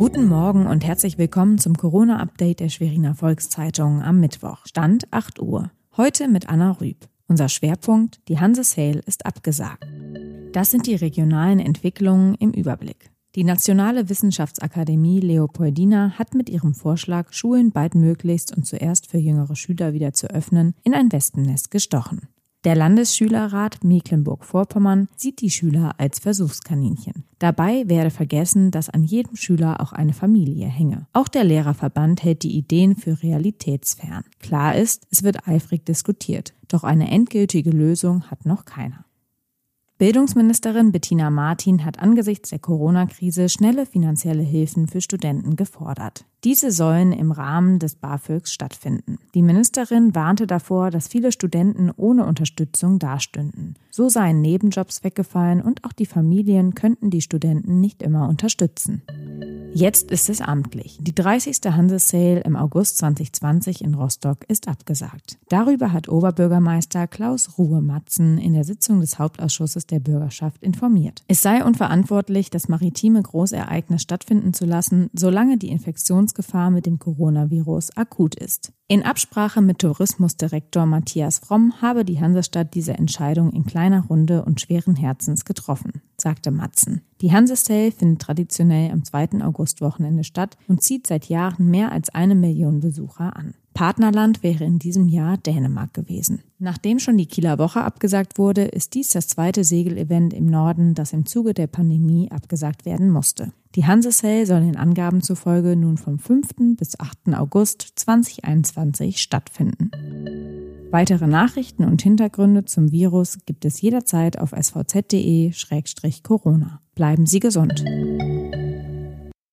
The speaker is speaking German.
Guten Morgen und herzlich willkommen zum Corona-Update der Schweriner Volkszeitung am Mittwoch. Stand 8 Uhr. Heute mit Anna Rüb. Unser Schwerpunkt, die Hanse Sale ist abgesagt. Das sind die regionalen Entwicklungen im Überblick. Die Nationale Wissenschaftsakademie Leopoldina hat mit ihrem Vorschlag, Schulen bald möglichst und zuerst für jüngere Schüler wieder zu öffnen, in ein Wespennest gestochen. Der Landesschülerrat Mecklenburg-Vorpommern sieht die Schüler als Versuchskaninchen. Dabei werde vergessen, dass an jedem Schüler auch eine Familie hänge. Auch der Lehrerverband hält die Ideen für realitätsfern. Klar ist, es wird eifrig diskutiert, doch eine endgültige Lösung hat noch keiner. Bildungsministerin Bettina Martin hat angesichts der Corona-Krise schnelle finanzielle Hilfen für Studenten gefordert. Diese sollen im Rahmen des BAföGs stattfinden. Die Ministerin warnte davor, dass viele Studenten ohne Unterstützung dastünden. So seien Nebenjobs weggefallen und auch die Familien könnten die Studenten nicht immer unterstützen. Jetzt ist es amtlich. Die 30. Hanse-Sale im August 2020 in Rostock ist abgesagt. Darüber hat Oberbürgermeister Klaus Ruhe-Matzen in der Sitzung des Hauptausschusses der Bürgerschaft informiert. Es sei unverantwortlich, das maritime Großereignis stattfinden zu lassen, solange die Infektionsgefahr mit dem Coronavirus akut ist. In Absprache mit Tourismusdirektor Matthias Fromm habe die Hansestadt diese Entscheidung in kleiner Runde und schweren Herzens getroffen, sagte Matzen. Die Hansesale findet traditionell am 2. Augustwochenende statt und zieht seit Jahren mehr als eine Million Besucher an. Partnerland wäre in diesem Jahr Dänemark gewesen. Nachdem schon die Kieler Woche abgesagt wurde, ist dies das zweite Segelevent im Norden, das im Zuge der Pandemie abgesagt werden musste. Die Hansesale soll den Angaben zufolge nun vom 5. bis 8. August 2021 stattfinden. Weitere Nachrichten und Hintergründe zum Virus gibt es jederzeit auf svz.de-corona. Bleiben Sie gesund.